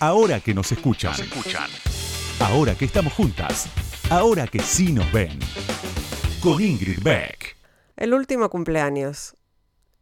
Ahora que nos escuchan. Ahora que estamos juntas. Ahora que sí nos ven. Con Ingrid Beck. El último cumpleaños.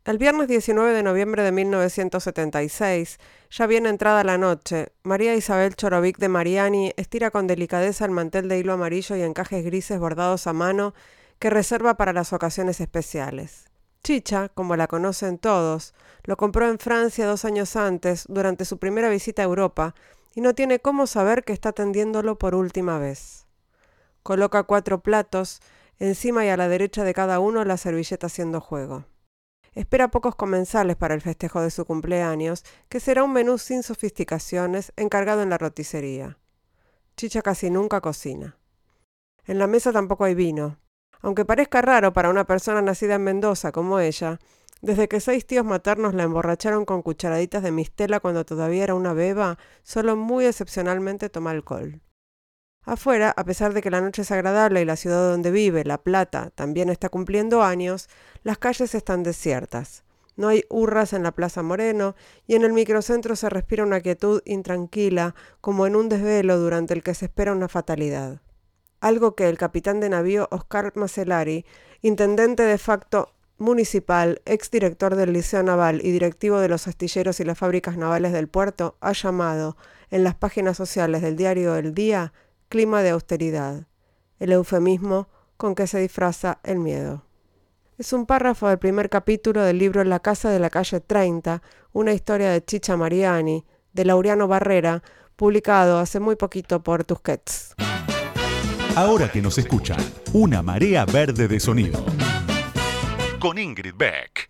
El viernes 19 de noviembre de 1976, ya bien entrada la noche, María Isabel Chorovic de Mariani estira con delicadeza el mantel de hilo amarillo y encajes grises bordados a mano que reserva para las ocasiones especiales. Chicha, como la conocen todos, lo compró en Francia dos años antes, durante su primera visita a Europa, y no tiene cómo saber que está atendiéndolo por última vez. Coloca cuatro platos, encima y a la derecha de cada uno la servilleta haciendo juego. Espera pocos comensales para el festejo de su cumpleaños, que será un menú sin sofisticaciones, encargado en la roticería. Chicha casi nunca cocina. En la mesa tampoco hay vino. Aunque parezca raro para una persona nacida en Mendoza como ella, desde que seis tíos maternos la emborracharon con cucharaditas de mistela cuando todavía era una beba, solo muy excepcionalmente toma alcohol. Afuera, a pesar de que la noche es agradable y la ciudad donde vive, La Plata, también está cumpliendo años, las calles están desiertas. No hay hurras en la Plaza Moreno y en el microcentro se respira una quietud intranquila, como en un desvelo durante el que se espera una fatalidad. Algo que el capitán de navío Oscar Macellari, intendente de facto municipal, exdirector del Liceo Naval y directivo de los astilleros y las fábricas navales del puerto, ha llamado, en las páginas sociales del diario El Día, clima de austeridad, el eufemismo con que se disfraza el miedo. Es un párrafo del primer capítulo del libro La casa de la calle 30, una historia de Chicha Mariani, de Laureano Barrera, publicado hace muy poquito por Tusquets. Ahora que nos escuchan, una marea verde de sonido. Con Ingrid Beck.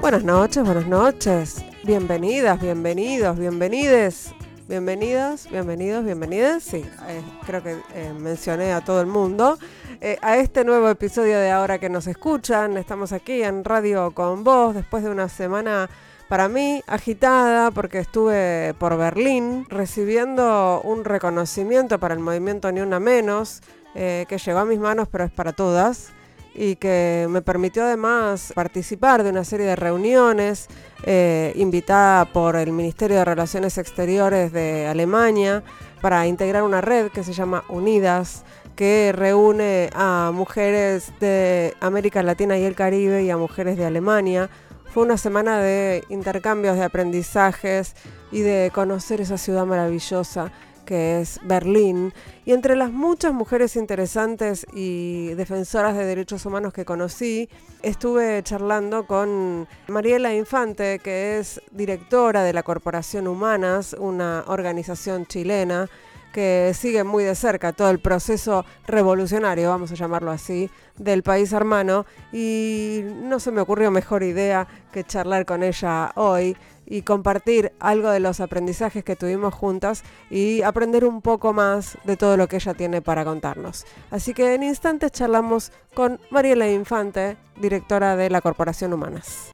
Buenas noches, buenas noches. Bienvenidas, bienvenidos, bienvenides. Bienvenidas, bienvenidos, bienvenidas. Sí, eh, creo que eh, mencioné a todo el mundo. Eh, a este nuevo episodio de Ahora que nos escuchan. Estamos aquí en Radio con Vos después de una semana para mí agitada porque estuve por Berlín recibiendo un reconocimiento para el movimiento Ni Una Menos que llegó a mis manos pero es para todas y que me permitió además participar de una serie de reuniones eh, invitada por el Ministerio de Relaciones Exteriores de Alemania para integrar una red que se llama Unidas, que reúne a mujeres de América Latina y el Caribe y a mujeres de Alemania. Fue una semana de intercambios, de aprendizajes y de conocer esa ciudad maravillosa que es Berlín, y entre las muchas mujeres interesantes y defensoras de derechos humanos que conocí, estuve charlando con Mariela Infante, que es directora de la Corporación Humanas, una organización chilena que sigue muy de cerca todo el proceso revolucionario, vamos a llamarlo así, del país hermano y no se me ocurrió mejor idea que charlar con ella hoy y compartir algo de los aprendizajes que tuvimos juntas y aprender un poco más de todo lo que ella tiene para contarnos. Así que en instantes charlamos con Mariela Infante, directora de la Corporación Humanas.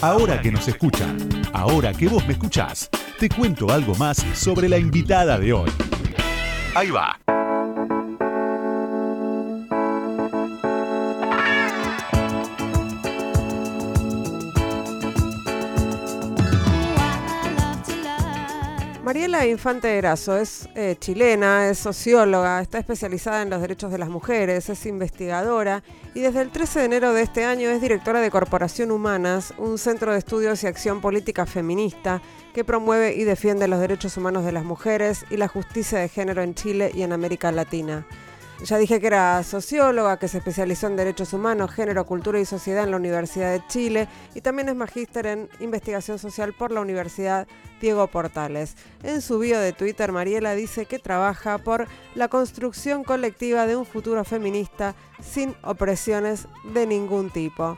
Ahora que nos escuchan, ahora que vos me escuchás, te cuento algo más sobre la invitada de hoy. Ahí va. Mariela Infante Erazo es eh, chilena, es socióloga, está especializada en los derechos de las mujeres, es investigadora y desde el 13 de enero de este año es directora de Corporación Humanas, un centro de estudios y acción política feminista que promueve y defiende los derechos humanos de las mujeres y la justicia de género en Chile y en América Latina. Ya dije que era socióloga, que se especializó en derechos humanos, género, cultura y sociedad en la Universidad de Chile y también es magíster en investigación social por la Universidad Diego Portales. En su bio de Twitter, Mariela dice que trabaja por la construcción colectiva de un futuro feminista sin opresiones de ningún tipo.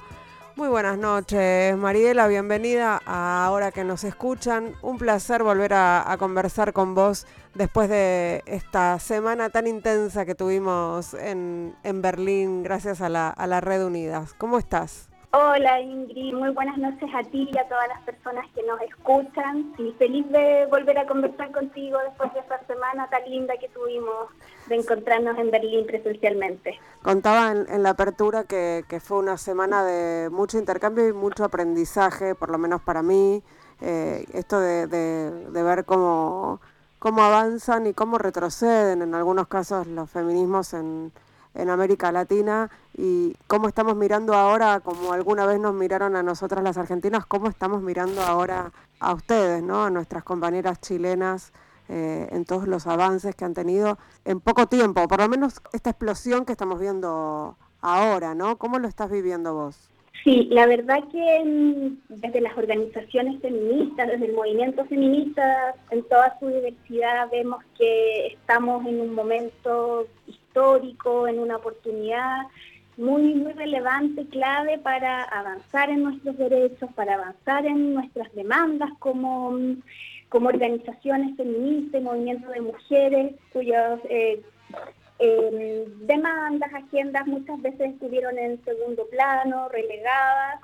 Muy buenas noches, Mariela, bienvenida a Ahora que nos escuchan. Un placer volver a, conversar con vos después de esta semana tan intensa que tuvimos en, Berlín gracias a la, a la Red Unidas. ¿Cómo estás? Hola Ingrid, muy buenas noches a ti y a todas las personas que nos escuchan y feliz de volver a conversar contigo después de esta semana tan linda que tuvimos de encontrarnos en Berlín presencialmente. Contaba en, la apertura que, fue una semana de mucho intercambio y mucho aprendizaje, por lo menos para mí, eh, esto de, de ver cómo, cómo avanzan y cómo retroceden en algunos casos los feminismos en en América Latina y cómo estamos mirando ahora, como alguna vez nos miraron a nosotras las argentinas, cómo estamos mirando ahora a ustedes, ¿no? a nuestras compañeras chilenas. Eh, en todos los avances que han tenido en poco tiempo, por lo menos esta explosión que estamos viendo ahora, ¿no? ¿Cómo lo estás viviendo vos? Sí, la verdad que mm, desde las organizaciones feministas, desde el movimiento feminista, en toda su diversidad, vemos que estamos en un momento histórico, en una oportunidad muy, muy relevante, clave para avanzar en nuestros derechos, para avanzar en nuestras demandas como, como organizaciones feministas, movimientos de mujeres, cuyas eh, em, demandas, agendas muchas veces estuvieron en segundo plano, relegadas.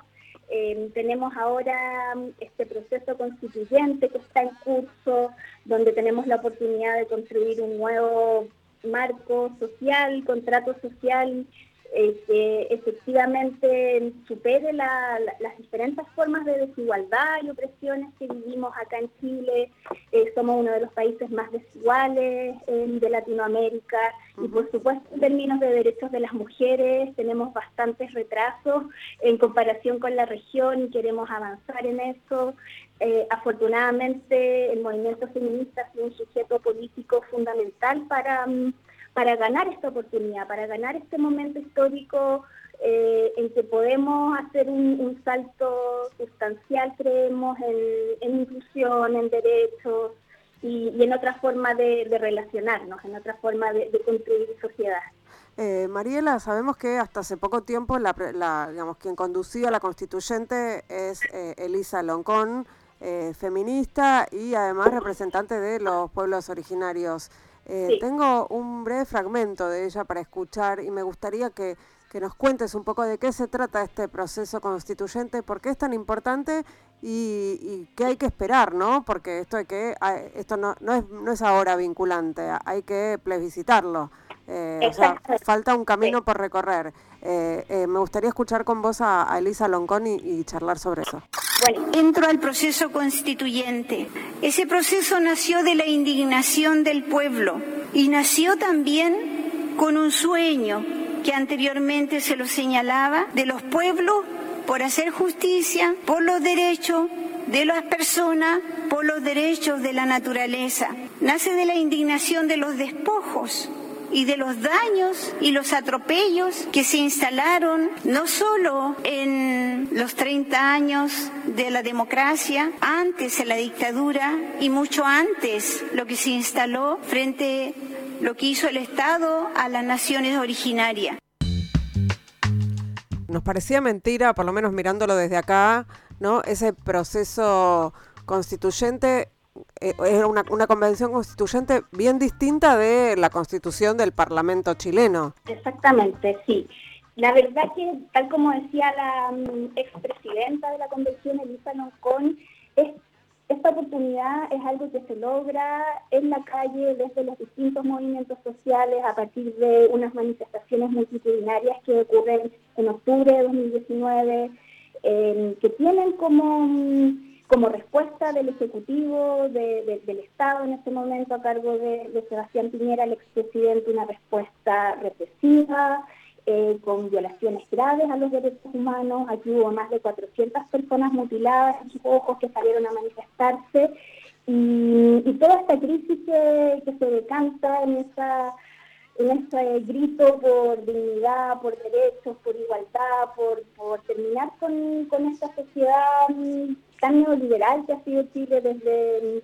Em, tenemos ahora este proceso constituyente que está en curso, donde tenemos la oportunidad de construir un nuevo marco social, contrato social eh, que efectivamente supere las diferentes formas de desigualdad y opresiones que vivimos acá en Chile. Eh, somos uno de los países más desiguales de Latinoamérica y por supuesto en términos de derechos de las mujeres tenemos bastantes retrasos en comparación con la región y queremos avanzar en eso. Eh, afortunadamente el movimiento feminista ha sido un sujeto político fundamental para, mm, para ganar esta oportunidad, para ganar este momento histórico eh, en que podemos hacer un, salto sustancial, creemos, en, inclusión, en derechos y, en otra forma de, relacionarnos, en otra forma de, construir sociedad. Eh, Mariela, sabemos que hasta hace poco tiempo la, digamos, quien conducía la constituyente es Elisa Loncón, eh, feminista y además representante de los pueblos originarios. Eh, tengo un breve fragmento de ella para escuchar y me gustaría que, nos cuentes un poco de qué se trata este proceso constituyente, por qué es tan importante y, qué hay que esperar, ¿no? Porque esto, hay que, esto no, no, es, no es ahora vinculante, hay que plebiscitarlo. Eh, o sea, falta un camino por recorrer. me gustaría escuchar con vos a, Elisa Loncón y charlar sobre eso. Bueno, entro al proceso constituyente. Ese proceso nació de la indignación del pueblo y nació también con un sueño que anteriormente se lo señalaba de los pueblos por hacer justicia, por los derechos de las personas, por los derechos de la naturaleza. Nace de la indignación de los despojos y de los daños y los atropellos que se instalaron no solo en los 30 años de la democracia, antes de la dictadura y mucho antes lo que se instaló frente a lo que hizo el Estado a las naciones originarias. Nos parecía mentira, por lo menos mirándolo desde acá, ¿no? Ese proceso constituyente era una, una, convención constituyente bien distinta de la constitución del Parlamento chileno. Exactamente, sí. La verdad que, tal como decía la um, expresidenta de la convención, Elisa Loncón, es, esta oportunidad es algo que se logra en la calle desde los distintos movimientos sociales a partir de unas manifestaciones multitudinarias que ocurren en octubre de 2019, eh, que tienen como como respuesta del Ejecutivo, del Estado en este momento a cargo de, Sebastián Piñera, el expresidente, una respuesta represiva, eh, con violaciones graves a los derechos humanos. Aquí hubo más de 400 personas mutiladas en sus ojos que salieron a manifestarse. Y, toda esta crisis que, se decanta en esa en ese grito por dignidad, por derechos, por igualdad, por, por terminar con, con esta sociedad tan neoliberal que ha sido Chile desde,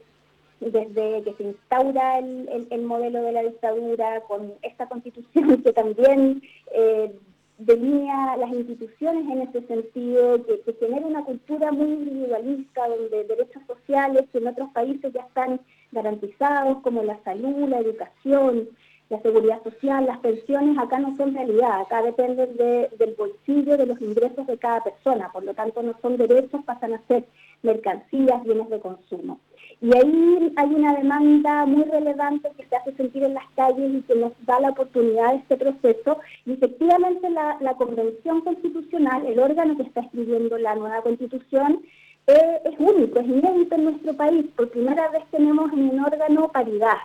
desde que se instaura el, modelo de la dictadura, con esta constitución que también eh, delinea las instituciones en ese sentido, que, que, genera una cultura muy individualista, donde derechos sociales que en otros países ya están garantizados, como la salud, la educación, la seguridad social, las pensiones acá no son realidad, acá dependen del bolsillo, de los ingresos de cada persona, por lo tanto no son derechos, pasan a ser mercancías, bienes de consumo. Y ahí hay una demanda muy relevante que se hace sentir en las calles y que nos da la oportunidad de este proceso. Y efectivamente la, Convención Constitucional, el órgano que está escribiendo la nueva Constitución, eh, es único, es inédito en nuestro país. Por primera vez tenemos en un órgano paridad.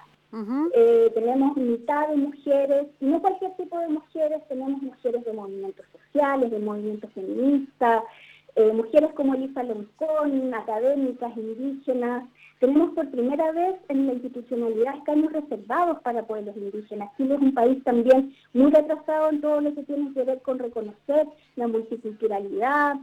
Eh, tenemos mitad de mujeres, no cualquier tipo de mujeres, tenemos mujeres de movimientos sociales, de movimientos feministas, eh, mujeres como Elisa Loncón, académicas, indígenas. Tenemos por primera vez en la institucionalidad escaños reservados para pueblos indígenas. Chile es un país también muy retrasado en todo lo que tiene que ver con reconocer la multiculturalidad,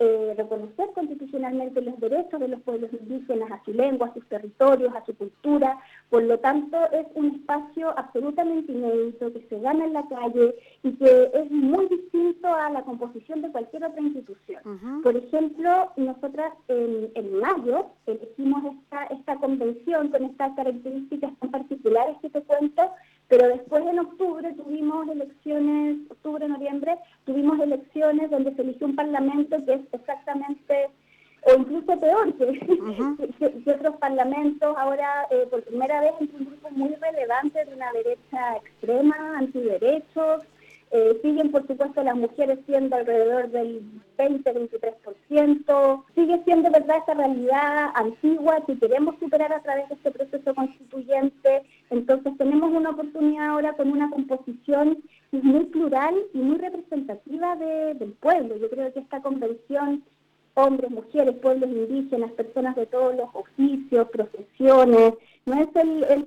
eh, reconocer constitucionalmente los derechos de los pueblos indígenas a su lengua, a sus territorios, a su cultura. Por lo tanto, es un espacio absolutamente inédito que se gana en la calle y que es muy distinto a la composición de cualquier otra institución. Por ejemplo, nosotras en, en, mayo elegimos esta, esta convención con estas características tan particulares que te cuento pero después en octubre tuvimos elecciones, octubre, noviembre, tuvimos elecciones donde se eligió un parlamento que es exactamente, o incluso peor que, otros parlamentos. Ahora, eh, por primera vez, es un grupo muy relevante de una derecha extrema, antiderechos, eh, siguen, por supuesto, las mujeres siendo alrededor del 20-23%. Sigue siendo, ¿verdad?, esta realidad antigua que queremos superar a través de este proceso constituyente. Entonces, tenemos una oportunidad ahora con una composición muy plural y muy representativa del pueblo. Yo creo que esta convención hombres, mujeres, pueblos indígenas, personas de todos los oficios, profesiones, no es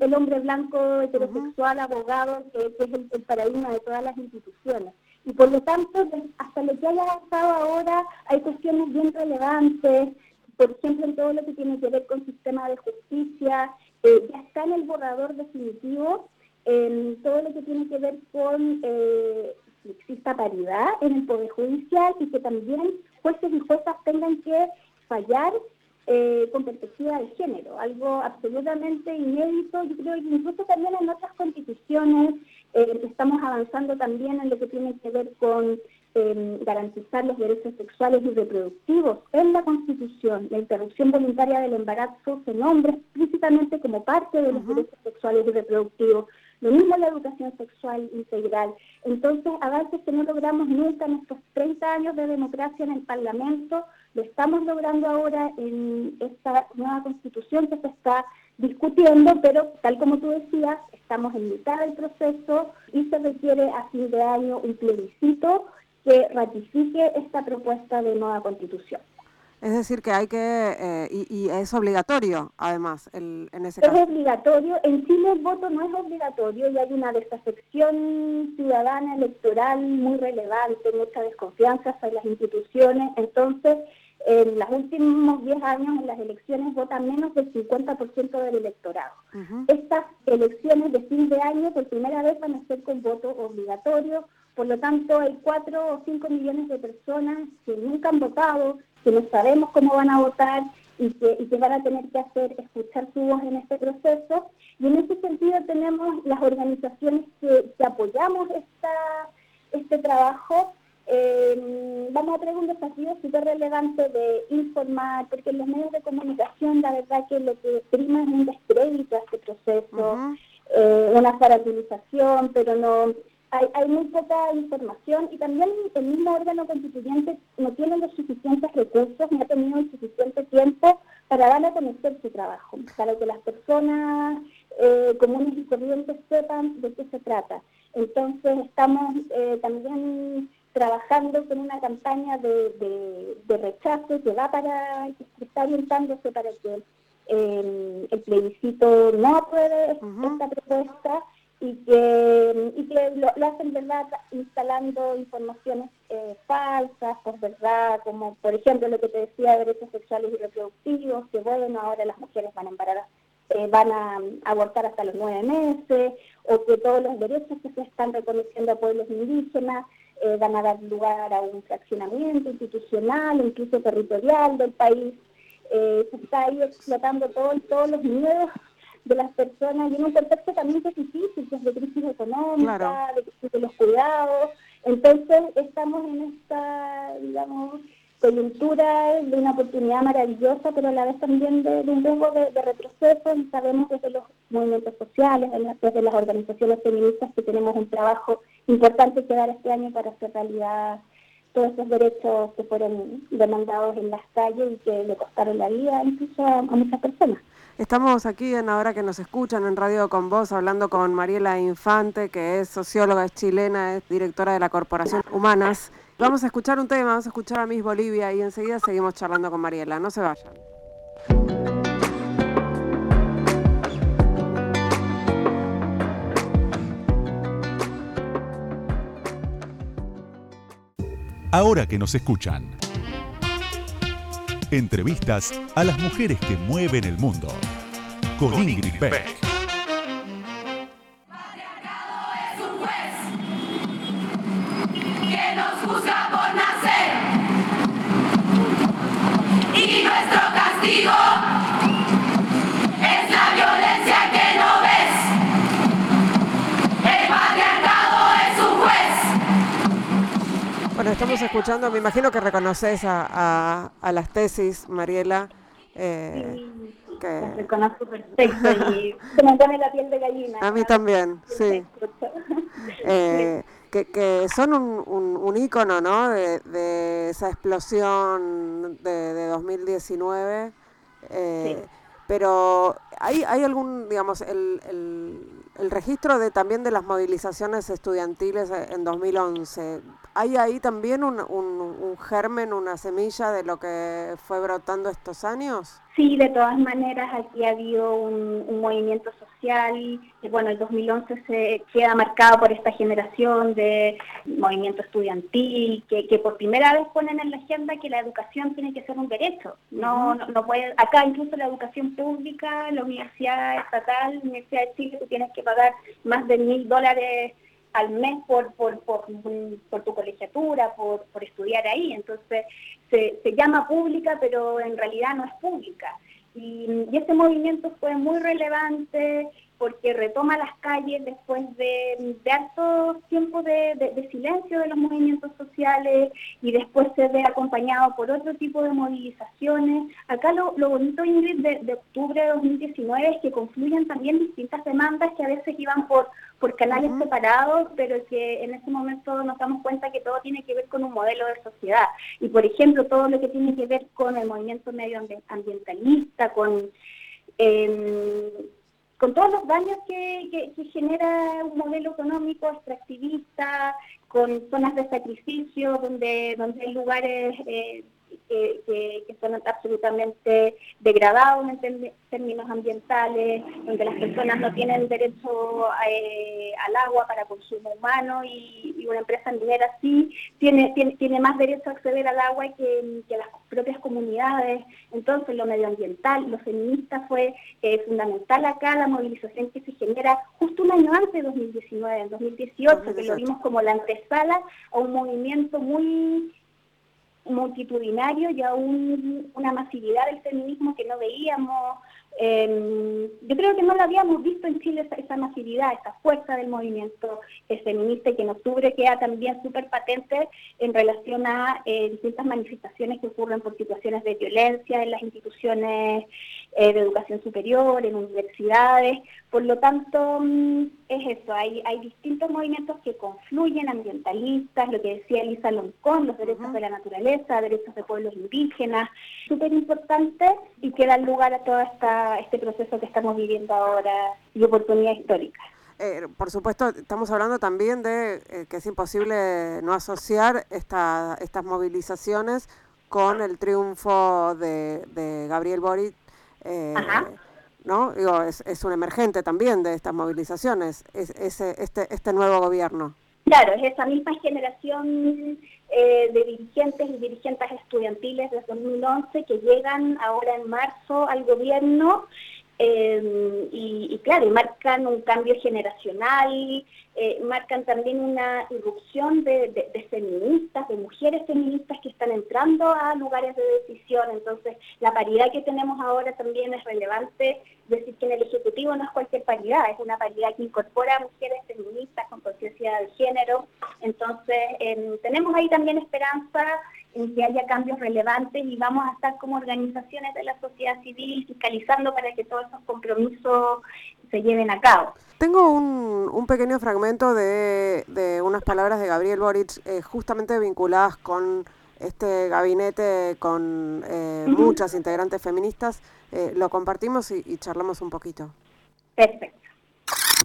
el, hombre blanco heterosexual, abogado, que, es el, paradigma de todas las instituciones. Y por lo tanto, hasta lo que haya avanzado ahora, hay cuestiones bien relevantes, por ejemplo, en todo lo que tiene que ver con sistema de justicia, eh, ya está en el borrador definitivo, en todo lo que tiene que ver con eh, que exista paridad en el Poder Judicial y que también jueces y juezas tengan que fallar eh, con perspectiva de género, algo absolutamente inédito. Yo creo que incluso también en otras constituciones eh, estamos avanzando también en lo que tiene que ver con eh, garantizar los derechos sexuales y reproductivos en la Constitución. La interrupción voluntaria del embarazo se nombra explícitamente como parte de los derechos sexuales y reproductivos. Lo mismo la educación sexual integral. Entonces, avances que no logramos nunca en estos 30 años de democracia en el Parlamento, lo estamos logrando ahora en esta nueva constitución que se está discutiendo, pero tal como tú decías, estamos en mitad del proceso y se requiere a fin de año un plebiscito que ratifique esta propuesta de nueva constitución. Es decir, que hay que, eh, y, es obligatorio, además, en ese caso. Es obligatorio. En Chile el voto no es obligatorio y hay una desafección ciudadana electoral muy relevante, mucha desconfianza hacia las instituciones. Entonces, en los últimos 10 años en las elecciones vota menos del 50% del electorado. Estas elecciones de fin de año por primera vez van a ser con voto obligatorio, por lo tanto hay 4 o 5 millones de personas que nunca han votado, que no sabemos cómo van a votar y que, y que van a tener que hacer escuchar su voz en este proceso. Y en ese sentido tenemos las organizaciones que, que apoyamos esta, este trabajo eh, vamos a tener un desafío súper relevante de informar, porque en los medios de comunicación la verdad que lo que prima es un descrédito a este proceso, eh, una farandilización, pero no hay, hay muy poca información y también el mismo órgano constituyente no tiene los suficientes recursos ni ha tenido el suficiente tiempo para dar a conocer su trabajo, para que las personas eh, comunes y corrientes sepan de qué se trata. Entonces estamos también trabajando con una campaña de, rechazo que va para, que está orientándose para que eh, el plebiscito no apruebe esta propuesta y que, y que lo, hacen verdad instalando informaciones eh, falsas, por verdad, como por ejemplo lo que te decía de derechos sexuales y reproductivos, que bueno, ahora las mujeres van a embarazar eh, van a abortar hasta los nueve meses, o que todos los derechos que se están reconociendo a pueblos indígenas eh, van a dar lugar a un fraccionamiento institucional, incluso territorial del país. Eh, se está ahí explotando todo, todos los miedos de las personas y en un contexto también que es difícil, que es de crisis económica, de, de los cuidados. Entonces estamos en esta, digamos, coyuntura de una oportunidad maravillosa, pero a la vez también de, un poco de, retroceso y sabemos desde los movimientos sociales, desde las organizaciones feministas que tenemos un trabajo importante que dar este año para hacer realidad todos esos derechos que fueron demandados en las calles y que le costaron la vida incluso a, muchas personas. Estamos aquí en Ahora que nos escuchan en Radio con Vos hablando con Mariela Infante, que es socióloga, es chilena, es directora de la Corporación Humanas. Vamos a escuchar un tema, vamos a escuchar a Miss Bolivia y enseguida seguimos charlando con Mariela. No se vayan. Ahora que nos escuchan. Entrevistas a las mujeres que mueven el mundo. Con, Ingrid Beck. Estamos escuchando, me imagino que reconoces a, a, las tesis, Mariela. Eh, que... reconozco perfecto y se me pone la piel de gallina. A mí también, sí. Eh, que, que, son un, un, un ícono, ¿no? De, de esa explosión de, de 2019. Eh, sí. Pero hay, hay algún, digamos, el, el, el registro de también de las movilizaciones estudiantiles en 2011 ¿Hay ahí también un, un, germen, una semilla de lo que fue brotando estos años? Sí, de todas maneras aquí ha habido un, movimiento social y bueno, el 2011 se queda marcado por esta generación de movimiento estudiantil que, que por primera vez ponen en la agenda que la educación tiene que ser un derecho. No, no, no, puede, acá incluso la educación pública, la universidad estatal, la Universidad de Chile, tú tienes que pagar más de mil dólares al mes por, por, por, tu colegiatura, por, por, estudiar ahí. Entonces se, se, llama pública, pero en realidad no es pública. Y, y este movimiento fue muy relevante porque retoma las calles después de, de harto tiempo de, de, silencio de los movimientos sociales y después se ve acompañado por otro tipo de movilizaciones. Acá lo, lo bonito, Ingrid, de, de octubre de 2019 es que confluyen también distintas demandas que a veces iban por, por canales separados, pero que en ese momento nos damos cuenta que todo tiene que ver con un modelo de sociedad. Y, por ejemplo, todo lo que tiene que ver con el movimiento medioambientalista, con... Eh, con todos los daños que, genera un modelo económico extractivista, con zonas de sacrificio, donde, donde hay lugares eh, que, son absolutamente degradados en términos ambientales, donde las personas no tienen derecho eh, al agua para consumo humano y, una empresa minera sí tiene, tiene, tiene, más derecho a acceder al agua que, las propias comunidades. Entonces lo medioambiental, lo feminista fue eh, fundamental acá, la movilización que se genera justo un año antes de 2019, en 2018, que lo vimos como la antesala a un movimiento muy multitudinario y aún una masividad del feminismo que no veíamos. Eh, yo creo que no lo habíamos visto en Chile esa, masividad, esa fuerza del movimiento feminista que en octubre queda también súper patente en relación a eh, distintas manifestaciones que ocurren por situaciones de violencia en las instituciones eh, de educación superior, en universidades. Por lo tanto, mm, es eso, hay, hay distintos movimientos que confluyen, ambientalistas, lo que decía Elisa Loncón, los derechos de la naturaleza, derechos de pueblos indígenas, súper importantes y que dan lugar a todo esta, este proceso que estamos viviendo ahora y oportunidad histórica. Eh, por supuesto, estamos hablando también de eh, que es imposible no asociar esta, estas movilizaciones con el triunfo de, de Gabriel Boric eh, ¿no? Digo, es, es, un emergente también de estas movilizaciones, es, ese, este, este nuevo gobierno. Claro, es esa misma generación eh, de dirigentes y dirigentes estudiantiles de 2011 que llegan ahora en marzo al gobierno Em, y, claro, marcan un cambio generacional, eh, marcan también una irrupción de, feministas, de mujeres feministas que están entrando a lugares de decisión. Entonces, la paridad que tenemos ahora también es relevante. Decir que en el Ejecutivo no es cualquier paridad, es una paridad que incorpora mujeres feministas con conciencia de género. Entonces, em, tenemos ahí también esperanza en que haya cambios relevantes y vamos a estar como organizaciones de la sociedad civil fiscalizando para que todos esos compromisos se lleven a cabo. Tengo un, pequeño fragmento de, unas palabras de Gabriel Boric eh, justamente vinculadas con este gabinete, con eh, muchas integrantes feministas. Eh, lo compartimos y, y charlamos un poquito. Perfecto.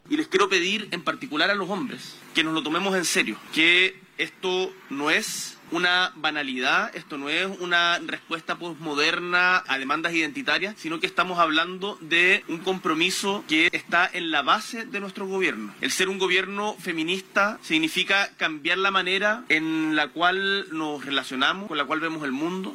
Y les quiero pedir en particular a los hombres que nos lo tomemos en serio, que esto no es una banalidad, esto no es una respuesta postmoderna a demandas identitarias, sino que estamos hablando de un compromiso que está en la base de nuestro gobierno. El ser un gobierno feminista significa cambiar la manera en la cual nos relacionamos, con la cual vemos el mundo,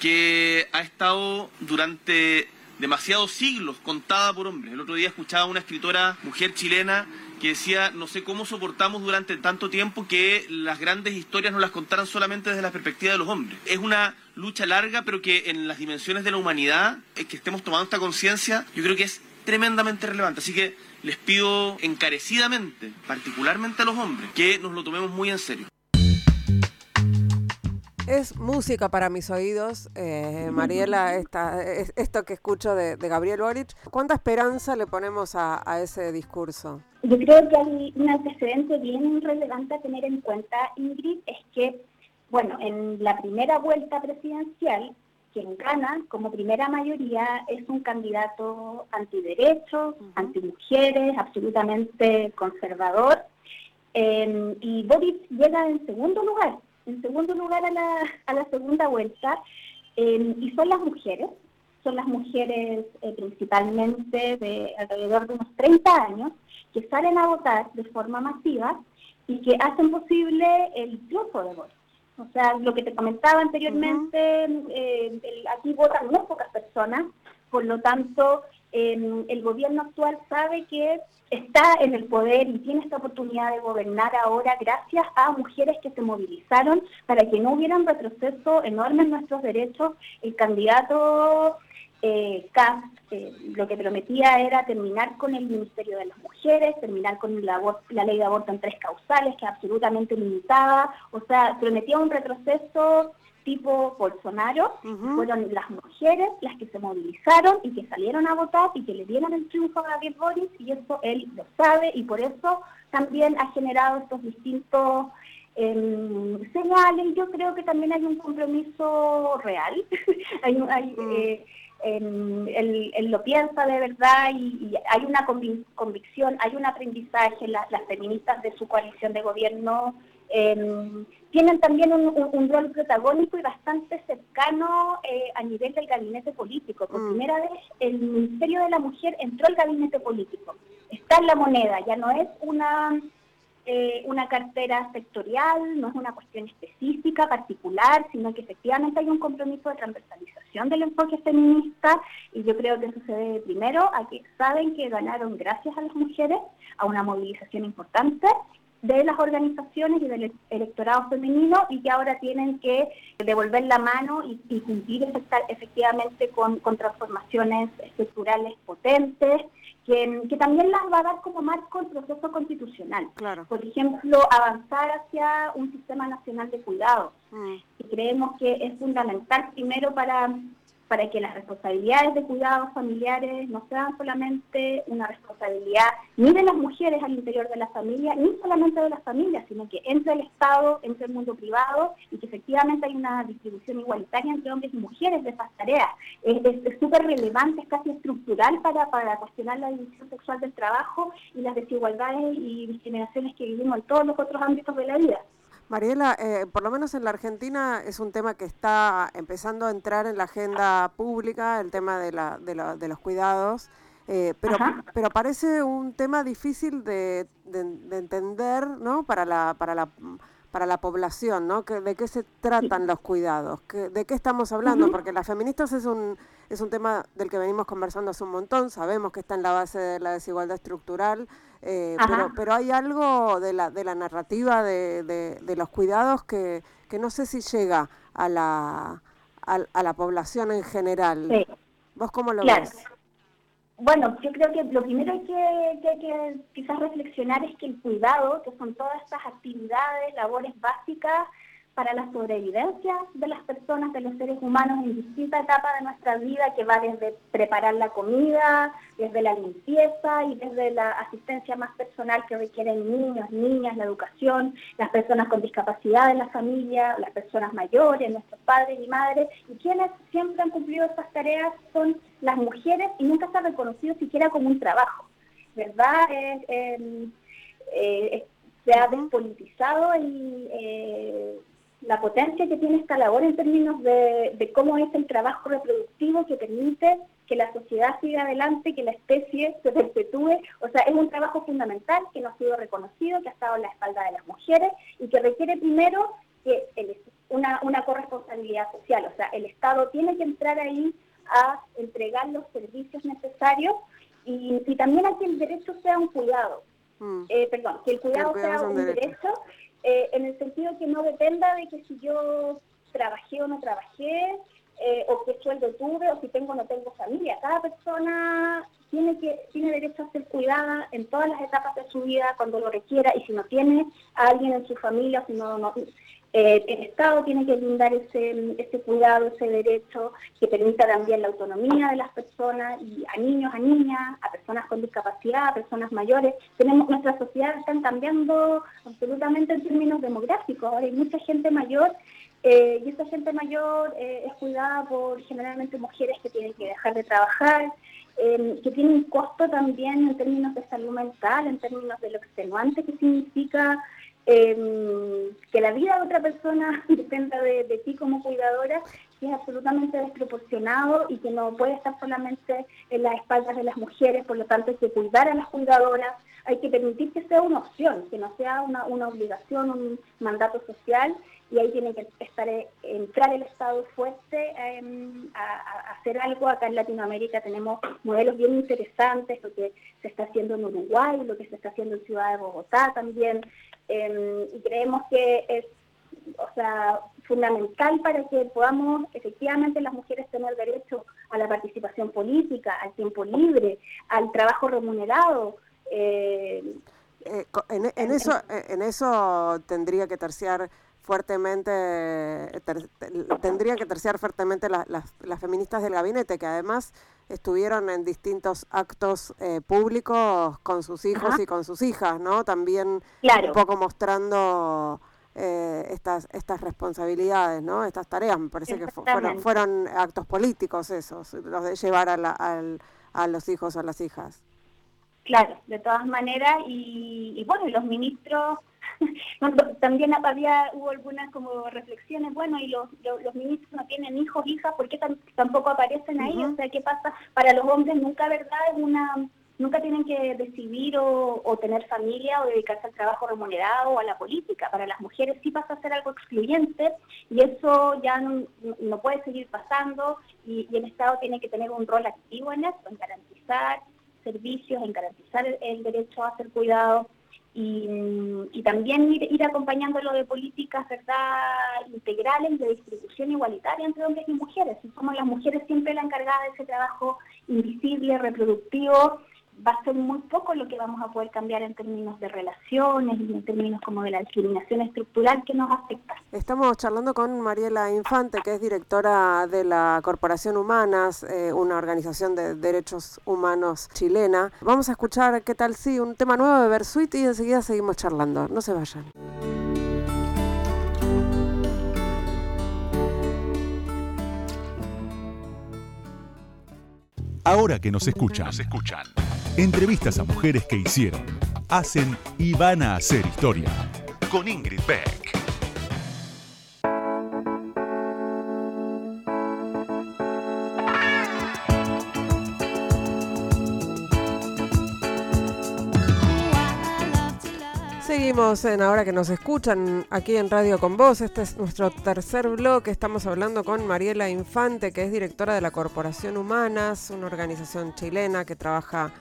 que ha estado durante demasiados siglos contada por hombres. El otro día escuchaba a una escritora mujer chilena que decía, no sé cómo soportamos durante tanto tiempo que las grandes historias no las contaran solamente desde la perspectiva de los hombres. Es una lucha larga, pero que en las dimensiones de la humanidad, es que estemos tomando esta conciencia, yo creo que es tremendamente relevante. Así que les pido encarecidamente, particularmente a los hombres, que nos lo tomemos muy en serio. Es música para mis oídos, eh, Mariela, esta, esto que escucho de, Gabriel Boric. ¿Cuánta esperanza le ponemos a, ese discurso? Yo creo que hay un antecedente bien relevante a tener en cuenta, Ingrid, es que, bueno, en la primera vuelta presidencial, quien gana como primera mayoría es un candidato antiderechos, antimujeres, absolutamente conservador, eh, y Boric llega en segundo lugar en segundo lugar a la, a la segunda vuelta, em, y son las mujeres, son las mujeres eh, principalmente de alrededor de unos 30 años, que salen a votar de forma masiva y que hacen posible el triunfo de votos. O sea, lo que te comentaba anteriormente, eh, aquí votan muy pocas personas, por lo tanto, em, el gobierno actual sabe que está en el poder y tiene esta oportunidad de gobernar ahora gracias a mujeres que se movilizaron para que no hubiera un retroceso enorme en nuestros derechos. El candidato eh, eh, lo que prometía era terminar con el Ministerio de las Mujeres, terminar con la, ley de aborto en tres causales, que absolutamente limitada, o sea, prometía un retroceso tipo Bolsonaro, fueron las mujeres las que se movilizaron y que salieron a votar y que le dieron el triunfo a Gabriel Boris y eso él lo sabe y por eso también ha generado estos distintos eh, señales. Yo creo que también hay un compromiso real, hay, hay mm. eh, él, lo piensa de verdad y, hay una convicción, hay un aprendizaje, las feministas de su coalición de gobierno eh, tienen también un, rol protagónico y bastante cercano eh, a nivel del gabinete político. Por mm. primera vez el Ministerio de la Mujer entró al gabinete político. Está en la moneda, ya no es una, eh, una cartera sectorial, no es una cuestión específica, particular, sino que efectivamente hay un compromiso de transversalización del enfoque feminista y yo creo que eso se debe primero a que saben que ganaron gracias a las mujeres, a una movilización importante de las organizaciones y del electorado femenino y que ahora tienen que devolver la mano y, cumplir efectivamente con, transformaciones estructurales potentes, que, también las va a dar como marco el proceso constitucional. Por ejemplo, avanzar hacia un sistema nacional de cuidados. Mm. Y creemos que es fundamental primero para para que las responsabilidades de cuidados familiares no sean solamente una responsabilidad ni de las mujeres al interior de la familia, ni solamente de las familias, sino que entre el Estado, entre el mundo privado y que efectivamente hay una distribución igualitaria entre hombres y mujeres de esas tareas. Es súper relevante, es casi estructural para, para cuestionar la división sexual del trabajo y las desigualdades y discriminaciones que vivimos en todos los otros ámbitos de la vida. Mariela, eh, por lo menos en la Argentina es un tema que está empezando a entrar en la agenda pública, el tema de, la, de, los cuidados, eh, pero, pero parece un tema difícil de, entender ¿no? para, la, para la para la población, ¿no? ¿De qué se tratan los cuidados? ¿De qué estamos hablando? Porque las feministas es un, es un tema del que venimos conversando hace un montón, sabemos que está en la base de la desigualdad estructural, eh, pero, pero hay algo de la, de la narrativa de, de, los cuidados que, que no sé si llega a la, a, la población en general. ¿Vos cómo lo ves? Bueno, yo creo que lo primero que, que hay que quizás reflexionar es que el cuidado, que son todas estas actividades, labores básicas, para la sobrevivencia de las personas, de los seres humanos en distintas etapas de nuestra vida, que va desde preparar la comida, desde la limpieza y desde la asistencia más personal que requieren niños, niñas, la educación, las personas con discapacidad en la familia, las personas mayores, nuestros padres y madres, y quienes siempre han cumplido estas tareas son las mujeres y nunca se ha reconocido siquiera como un trabajo, ¿verdad? Eh, se ha despolitizado y... La potencia que tiene esta labor en términos de, cómo es el trabajo reproductivo que permite que la sociedad siga adelante, que la especie se perpetúe. O sea, es un trabajo fundamental que no ha sido reconocido, que ha estado en la espalda de las mujeres y que requiere primero que una, una corresponsabilidad social. O sea, el Estado tiene que entrar ahí a entregar los servicios necesarios y, también a que el derecho sea un cuidado. Mm. Eh, perdón, que el cuidado, sea un derecho eh, en el sentido que no dependa de que si yo trabajé o no trabajé, eh, o qué sueldo tuve, o si tengo o no tengo familia. Cada persona tiene, que, tiene derecho a ser cuidada en todas las etapas de su vida cuando lo requiera, y si no tiene a alguien en su familia, o si no, no eh, el Estado tiene que brindar ese, cuidado, ese derecho que permita también la autonomía de las personas y a niños, a niñas, a personas con discapacidad, a personas mayores. Tenemos nuestra sociedad está cambiando absolutamente en términos demográficos. Ahora hay mucha gente mayor eh, y esa gente mayor eh, es cuidada por generalmente mujeres que tienen que dejar de trabajar, que tiene un costo también en términos de salud mental, en términos de lo extenuante que significa eh, que la vida de otra persona dependa de, ti como cuidadora es absolutamente desproporcionado y que no puede estar solamente en las espaldas de las mujeres, por lo tanto hay que cuidar a las cuidadoras, hay que permitir que sea una opción, que no sea una, una obligación, un mandato social, y ahí tiene que estar eh, entrar el Estado fuerte em, a, hacer algo. Acá en Latinoamérica tenemos modelos bien interesantes, lo que se está haciendo en Uruguay, lo que se está haciendo en Ciudad de Bogotá también, Em, y creemos que es o sea, fundamental para que podamos efectivamente las mujeres tener derecho a la participación política, al tiempo libre, al trabajo remunerado. Eh, eh, en, eso, en eso tendría que terciar fuertemente, tendrían que terciar fuertemente las feministas del gabinete, que además estuvieron en distintos actos eh, públicos con sus hijos y con sus hijas, ¿no? También un poco mostrando eh, estas estas responsabilidades, ¿no? Estas tareas, me parece que fueron, fueron actos políticos esos, los de llevar a, la, a los hijos o a las hijas. Claro, de todas maneras, y, y bueno, los ministros también había, hubo algunas como reflexiones, bueno, y los, los, ministros no tienen hijos, hijas, ¿por qué tampoco aparecen ahí? O sea, ¿qué pasa? Para los hombres nunca, ¿verdad? Es una nunca tienen que decidir o, tener familia o dedicarse al trabajo remunerado o a la política. Para las mujeres sí pasa a ser algo excluyente y eso ya no, puede seguir pasando y, el Estado tiene que tener un rol activo en eso, en garantizar servicios, en garantizar el derecho a ser cuidado y, también ir, acompañándolo de políticas verdad integrales de distribución igualitaria entre hombres y mujeres. Si somos las mujeres siempre la encargada de ese trabajo invisible, reproductivo, va a ser muy poco lo que vamos a poder cambiar en términos de relaciones y en términos como de la discriminación estructural que nos afecta. Estamos charlando con Mariela Infante, que es directora de la Corporación Humanas, eh, una organización de derechos humanos chilena. Vamos a escuchar qué tal sí, un tema nuevo de Versuit y enseguida seguimos charlando. No se vayan. Ahora que nos escuchan, nos escuchan. Entrevistas a mujeres que hicieron, hacen y van a hacer historia. Con Ingrid Beck. Seguimos en Ahora que nos escuchan aquí en Radio con Vos. Este es nuestro tercer bloque. Estamos hablando con Mariela Infante, que es directora de la Corporación Humanas, una organización chilena que trabaja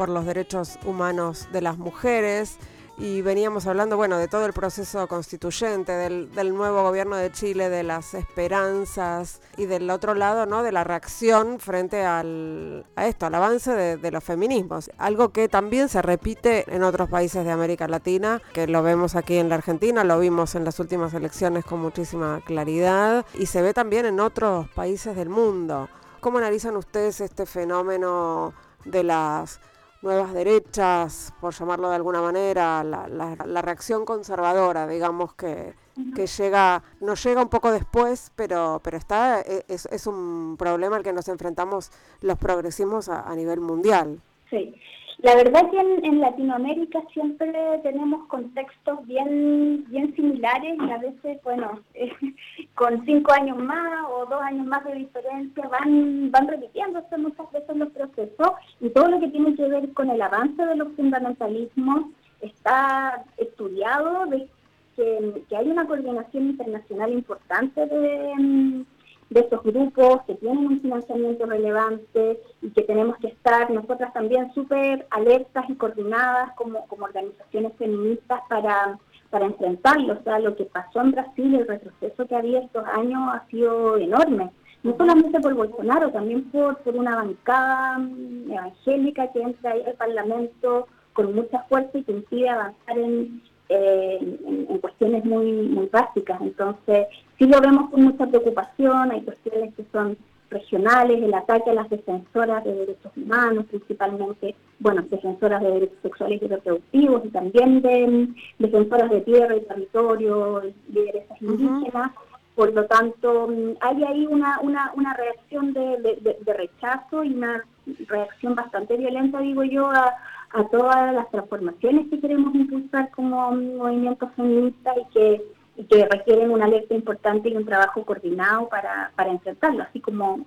por los derechos humanos de las mujeres y veníamos hablando, bueno, de todo el proceso constituyente, del, nuevo gobierno de Chile, de las esperanzas y del otro lado, ¿no? De la reacción frente al, a esto, al avance de, los feminismos. Algo que también se repite en otros países de América Latina, que lo vemos aquí en la Argentina, lo vimos en las últimas elecciones con muchísima claridad y se ve también en otros países del mundo. ¿Cómo analizan ustedes este fenómeno de las nuevas derechas, por llamarlo de alguna manera, la, la, reacción conservadora, digamos, que, que llega, nos llega un poco después, pero, pero está, e, es, es un problema al que nos enfrentamos los progresismos a, a nivel mundial. Sí, la verdad que en, Latinoamérica siempre tenemos contextos bien, bien similares y a veces, bueno, con cinco años más o dos años más de diferencia van, van repitiéndose muchas veces los procesos y todo lo que tiene que ver con el avance de los fundamentalismos está estudiado de que, que hay una coordinación internacional importante de de estos grupos que tienen un financiamiento relevante y que tenemos que estar nosotras también súper alertas y coordinadas como, como organizaciones feministas para, para enfrentarlo. O sea, lo que pasó en Brasil, el retroceso que había estos años ha sido enorme. No solamente por Bolsonaro, también por, por una bancada mm, evangélica que entra ahí al Parlamento con mucha fuerza y que impide avanzar en, en, cuestiones muy, muy básicas. Entonces, sí lo vemos con mucha preocupación, hay cuestiones que son regionales, el ataque a las defensoras de derechos humanos, principalmente, bueno, defensoras de derechos sexuales y reproductivos, y también de defensoras de tierra y territorio, lideresas indígenas. Por lo tanto, hay ahí una, una, una reacción de, de rechazo y una reacción bastante violenta, digo yo, a, a todas las transformaciones que queremos impulsar como movimiento feminista y que, requieren una alerta importante y un trabajo coordinado para, para enfrentarlo, así como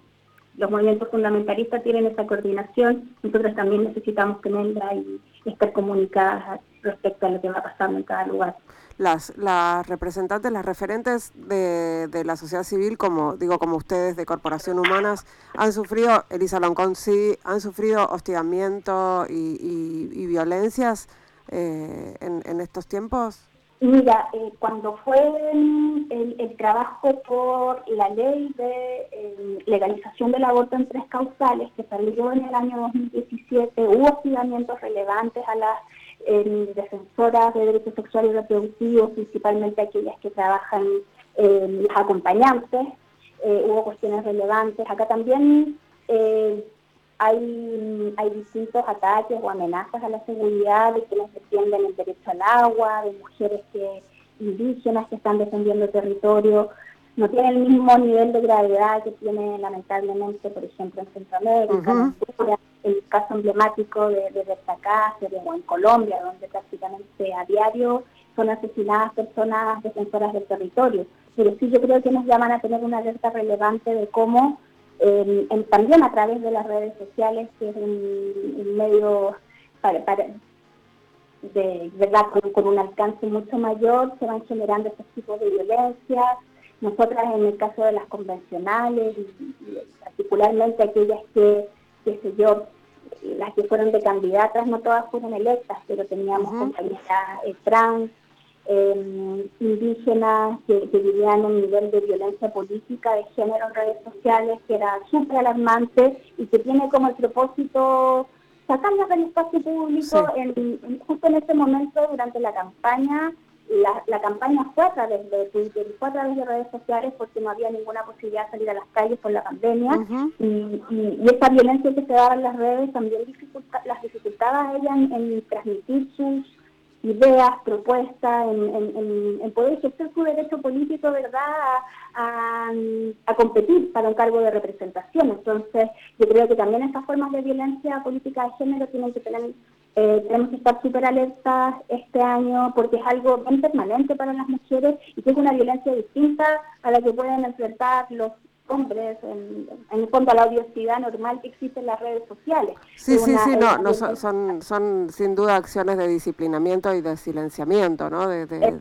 los movimientos fundamentalistas tienen esa coordinación, nosotros también necesitamos tenerla y estar comunicadas respecto a lo que va pasando en cada lugar las, las representantes, las referentes de, de, la sociedad civil, como digo, como ustedes de Corporación Humanas, han sufrido, Elisa Loncón sí, han sufrido hostigamiento y, y, violencias eh, en, en, estos tiempos? Mira, eh, cuando fue el, el, trabajo por la ley de eh, legalización del aborto en tres causales que salió en el año 2017, hubo hostigamientos relevantes a las defensoras de derechos sexuales y reproductivos, principalmente aquellas que trabajan en las acompañantes. Eh, hubo cuestiones relevantes. Acá también eh, hay, distintos ataques o amenazas a la seguridad de quienes defienden el derecho al agua, de mujeres que indígenas que están defendiendo territorio. No tiene el mismo nivel de gravedad que tiene lamentablemente, por ejemplo, en Centroamérica, el caso emblemático de, de o en Colombia, donde prácticamente a diario son asesinadas personas defensoras del territorio. Pero sí yo creo que nos llaman a tener una alerta relevante de cómo em, también a través de las redes sociales, que es un, medio para, de verdad con, un alcance mucho mayor, se van generando estos tipos de violencia. Nosotras en el caso de las convencionales, y particularmente aquellas que qué sé yo, las que fueron de candidatas, no todas fueron electas, pero teníamos compañeras eh, trans, em, indígenas que, vivían un nivel de violencia política de género en redes sociales que era súper alarmante y que tiene como el propósito sacarlas del espacio público en, justo en ese momento durante la campaña la, campaña fue a través de Twitter y fue a través de redes sociales porque no había ninguna posibilidad de salir a las calles por la pandemia y, y, esa violencia que se daba en las redes también dificulta, las dificultaba a ella en, transmitir sus ideas, propuestas, en, poder ejercer su derecho político, ¿verdad?, a, a, competir para un cargo de representación. Entonces, yo creo que también estas formas de violencia política de género tienen que tener eh, tenemos que estar súper alertas este año porque es algo bien permanente para las mujeres y que es una violencia distinta a la que pueden enfrentar los hombres, en, en fondo a la odiosidad normal que existe en las redes sociales. Sí, sí, sí, no, no son, son, sin duda acciones de disciplinamiento y de silenciamiento, ¿no? De,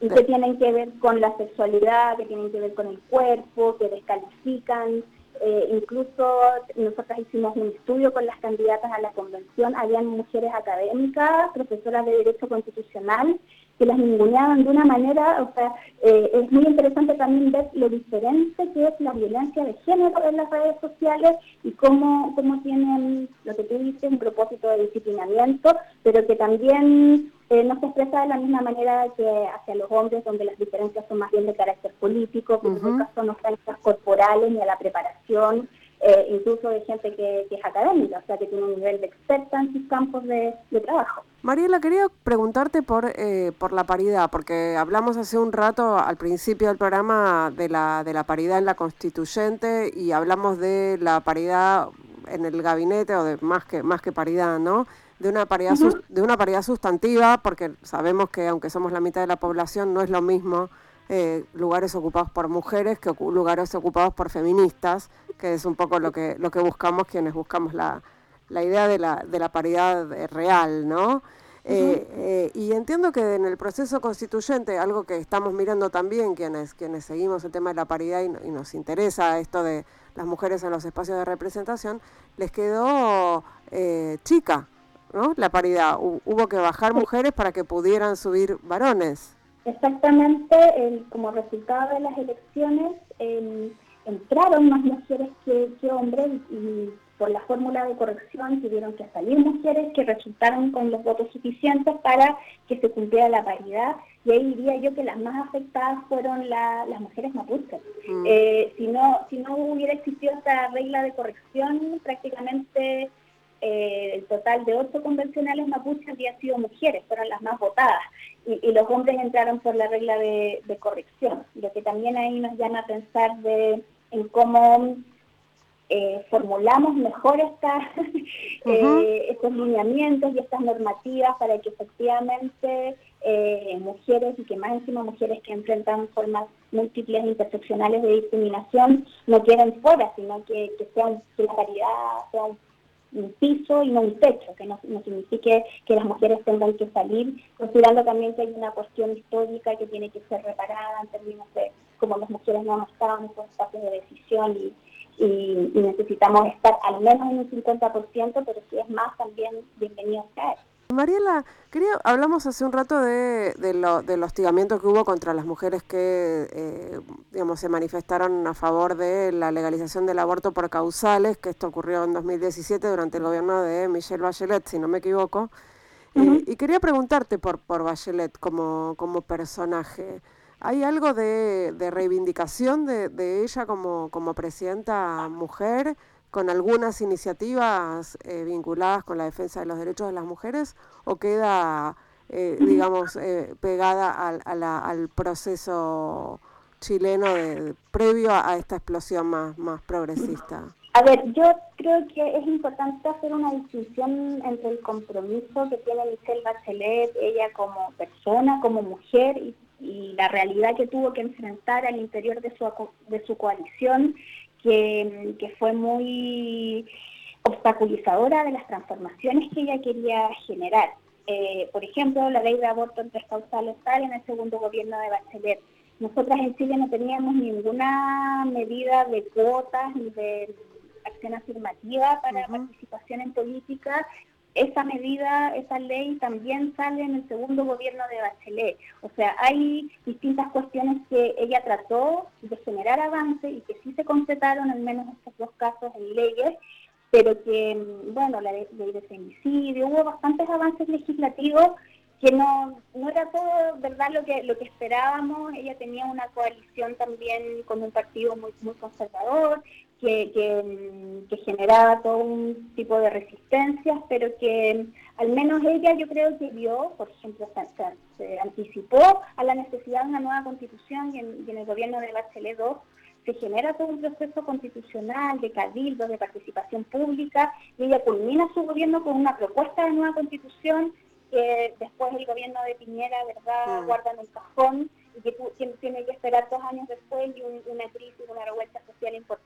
y que tienen que ver con la sexualidad, que tienen que ver con el cuerpo, que descalifican. Eh, incluso nosotros hicimos un estudio con las candidatas a la convención, habían mujeres académicas, profesoras de Derecho Constitucional, que las ninguneaban de una manera, o sea, eh, es muy interesante también ver lo diferente que es la violencia de género en las redes sociales y cómo, cómo tienen, lo que tú dices, un propósito de disciplinamiento, pero que también eh, no se expresa de la misma manera que hacia los hombres, donde las diferencias son más bien de carácter político, que en este caso no están corporales ni a la preparación, eh, incluso de gente que, es académica, o sea, que tiene un nivel de experta en sus campos de, trabajo. Mariela, quería preguntarte por, eh, por la paridad, porque hablamos hace un rato al principio del programa de la, de la paridad en la constituyente y hablamos de la paridad en el gabinete o de más que, más que paridad, ¿no? de una paridad de una paridad sustantiva porque sabemos que aunque somos la mitad de la población no es lo mismo eh, lugares ocupados por mujeres que lugares ocupados por feministas, que es un poco lo que, lo que buscamos quienes buscamos la, la idea de la, de la paridad real, ¿no? Eh, eh, y entiendo que en el proceso constituyente, algo que estamos mirando también quienes, quienes seguimos el tema de la paridad y, nos interesa esto de las mujeres en los espacios de representación, les quedó chica, ¿no? La paridad. Hubo que bajar mujeres para que pudieran subir varones. Exactamente, como resultado de las elecciones entraron más mujeres que, hombres y, por la fórmula de corrección tuvieron que salir mujeres que resultaron con los votos suficientes para que se cumpliera la paridad y ahí diría yo que las más afectadas fueron las mujeres mapuches. Mm. Eh, si, no, si no hubiera existido esta regla de corrección, prácticamente eh, el total de ocho convencionales mapuches habían sido mujeres, fueron las más votadas, y, los hombres entraron por la regla de, corrección, lo que también ahí nos llama a pensar de, en cómo eh, formulamos mejor eh, estos lineamientos y estas normativas para que efectivamente mujeres y que más encima mujeres que enfrentan formas múltiples interseccionales de discriminación no queden fuera, sino que, que, sea que la paridad sea un un piso y no un techo, que no, no, signifique que las mujeres tengan que salir, considerando también que hay una cuestión histórica que tiene que ser reparada en términos de cómo las mujeres no han estado en esos espacios de decisión y, necesitamos estar al menos en un 50%, pero si es más también bienvenido sea. Mariela, quería, hablamos hace un rato de, lo, del hostigamiento que hubo contra las mujeres que eh, digamos, se manifestaron a favor de la legalización del aborto por causales, que esto ocurrió en 2017 durante el gobierno de Michelle Bachelet, si no me equivoco. Eh, y quería preguntarte por, por Bachelet como, como personaje. ¿Hay algo de, reivindicación de, de, ella como, como presidenta mujer? Con algunas iniciativas eh, vinculadas con la defensa de los derechos de las mujeres o queda, eh, digamos, eh, pegada al, al, proceso chileno de, previo a, esta explosión más, más progresista? A ver, yo creo que es importante hacer una distinción entre el compromiso que tiene Michelle Bachelet, ella como persona, como mujer, y, y la realidad que tuvo que enfrentar al interior de su, de su coalición que, fue muy obstaculizadora de las transformaciones que ella quería generar. Eh, por ejemplo, la ley de aborto en tres causales sale en el segundo gobierno de Bachelet. Nosotras en Chile no teníamos ninguna medida de cuotas ni de acción afirmativa para participación en política esa medida, esa ley también sale en el segundo gobierno de Bachelet. O sea, hay distintas cuestiones que ella trató de generar avance y que sí se concretaron, al menos en estos dos casos, en leyes, pero que, bueno, la ley de femicidio, hubo bastantes avances legislativos que no, no era todo verdad lo que lo que esperábamos ella tenía una coalición también con un partido muy muy conservador que, generaba todo un tipo de resistencias, pero que al menos ella yo creo que vio, por ejemplo, se, anticipó a la necesidad de una nueva constitución y en, el gobierno de Bachelet II se genera todo un proceso constitucional de cabildo, de participación pública, y ella culmina su gobierno con una propuesta de nueva constitución que después el gobierno de Piñera, ¿verdad?, mm. guarda en el cajón que, tiene que esperar dos años después y una crisis, una revuelta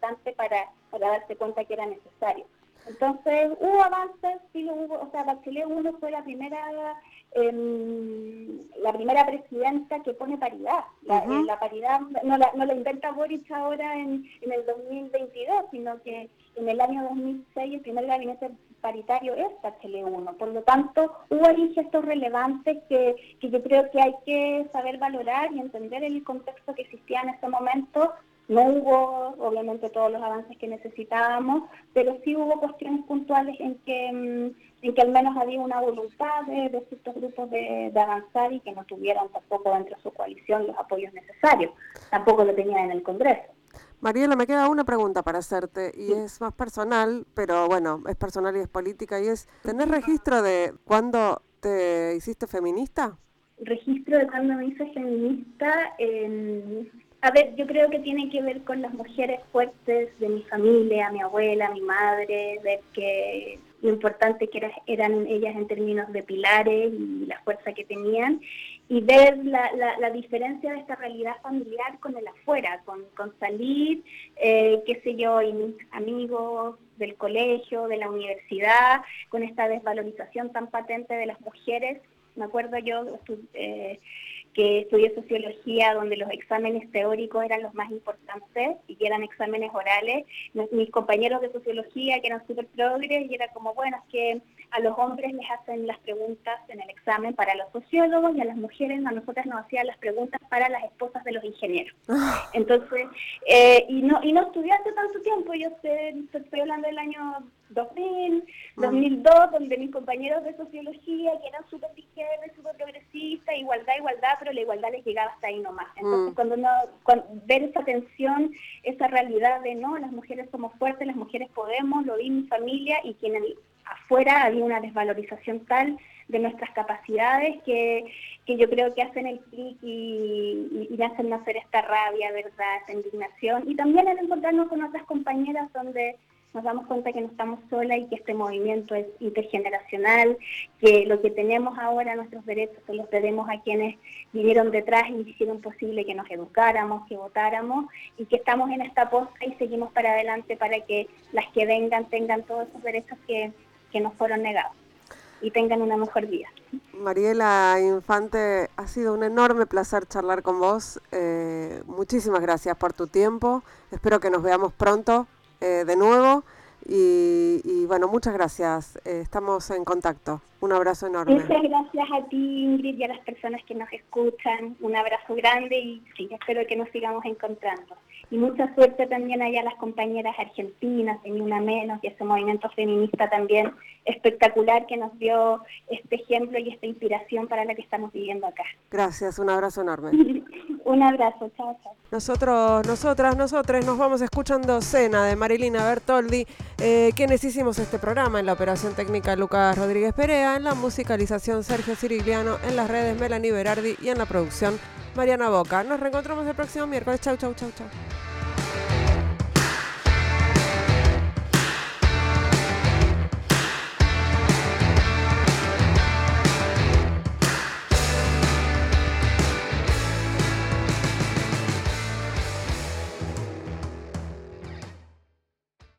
importante para, para darse cuenta que era necesario. Entonces hubo avances, sí lo hubo, o sea, Bachelet 1 fue la primera em, la primera presidenta que pone paridad. La, eh, paridad no la, no la inventa Boric ahora en, en el 2022, sino que en el año 2006 el primer gabinete paritario es Bachelet 1. Por lo tanto, hubo ahí gestos relevantes que, que yo creo que hay que saber valorar y entender el contexto que existía en ese momento no hubo, obviamente, todos los avances que necesitábamos, pero sí hubo cuestiones puntuales en que, mm, en que al menos había una voluntad de, ciertos grupos de, avanzar y que no tuvieran tampoco dentro de su coalición los apoyos necesarios. Tampoco lo tenían en el Congreso. Mariela, me queda una pregunta para hacerte y es más personal, pero bueno, es personal y es política y es, ¿tenés registro de cuándo te hiciste feminista? Registro de cuándo me hice feminista, en a ver, yo creo que tiene que ver con las mujeres fuertes de mi familia, mi abuela, mi madre, ver que lo importante que eran ellas en términos de pilares y la fuerza que tenían, y ver la, la, diferencia de esta realidad familiar con el afuera, con, con salir, eh, qué sé yo, y mis amigos del colegio, de la universidad, con esta desvalorización tan patente de las mujeres. Me acuerdo yo, eh, que estudié sociología, donde los exámenes teóricos eran los más importantes y que eran exámenes orales. Mis compañeros de sociología, que eran súper progres, y era como, bueno, es que a los hombres les hacen las preguntas en el examen para los sociólogos y a las mujeres, a nosotras nos hacían las preguntas para las esposas de los ingenieros. Ah. Entonces, eh, y no y no estudié hace tanto tiempo, yo estoy hablando del año 2000, 2002, mm. donde mis compañeros de sociología, que eran súper ligeros, súper progresistas, igualdad, igualdad, pero la igualdad les llegaba hasta ahí nomás. Entonces, mm. cuando uno ver esa tensión, esa realidad de no, las mujeres somos fuertes, las mujeres podemos, lo vi en mi familia y que afuera había una desvalorización tal de nuestras capacidades que, que yo creo que hacen el clic y, y, hacen nacer esta rabia, ¿verdad?, esta indignación. Y también al encontrarnos con otras compañeras donde nos damos cuenta que no estamos solas y que este movimiento es intergeneracional, que lo que tenemos ahora, nuestros derechos, se los debemos a quienes vinieron detrás y hicieron posible que nos educáramos, que votáramos y que estamos en esta posta y seguimos para adelante para que las que vengan tengan todos esos derechos que, que nos fueron negados y tengan una mejor vida. Mariela Infante, ha sido un enorme placer charlar con vos. Eh, muchísimas gracias por tu tiempo. Espero que nos veamos pronto eh, de nuevo. Y, bueno, muchas gracias. Eh, estamos en contacto. Un abrazo enorme. Muchas gracias a ti, Ingrid, y a las personas que nos escuchan. Un abrazo grande y sí, espero que nos sigamos encontrando. Y mucha suerte también allá a las compañeras argentinas, Ni Una Menos, y ese movimiento feminista también espectacular que nos dio este ejemplo y esta inspiración para la que estamos viviendo acá. Gracias, un abrazo enorme. un abrazo, chao, chao. Nosotros, nosotras, nosotros nos vamos escuchando Cena de Marilina Bertoldi, eh, quienes hicimos este programa en la operación técnica Lucas Rodríguez Perea, en la musicalización Sergio Cirigliano, en las redes Melanie Berardi y en la producción Mariana Boca. Nos reencontramos el próximo miércoles. Chau, chau, chau, chau.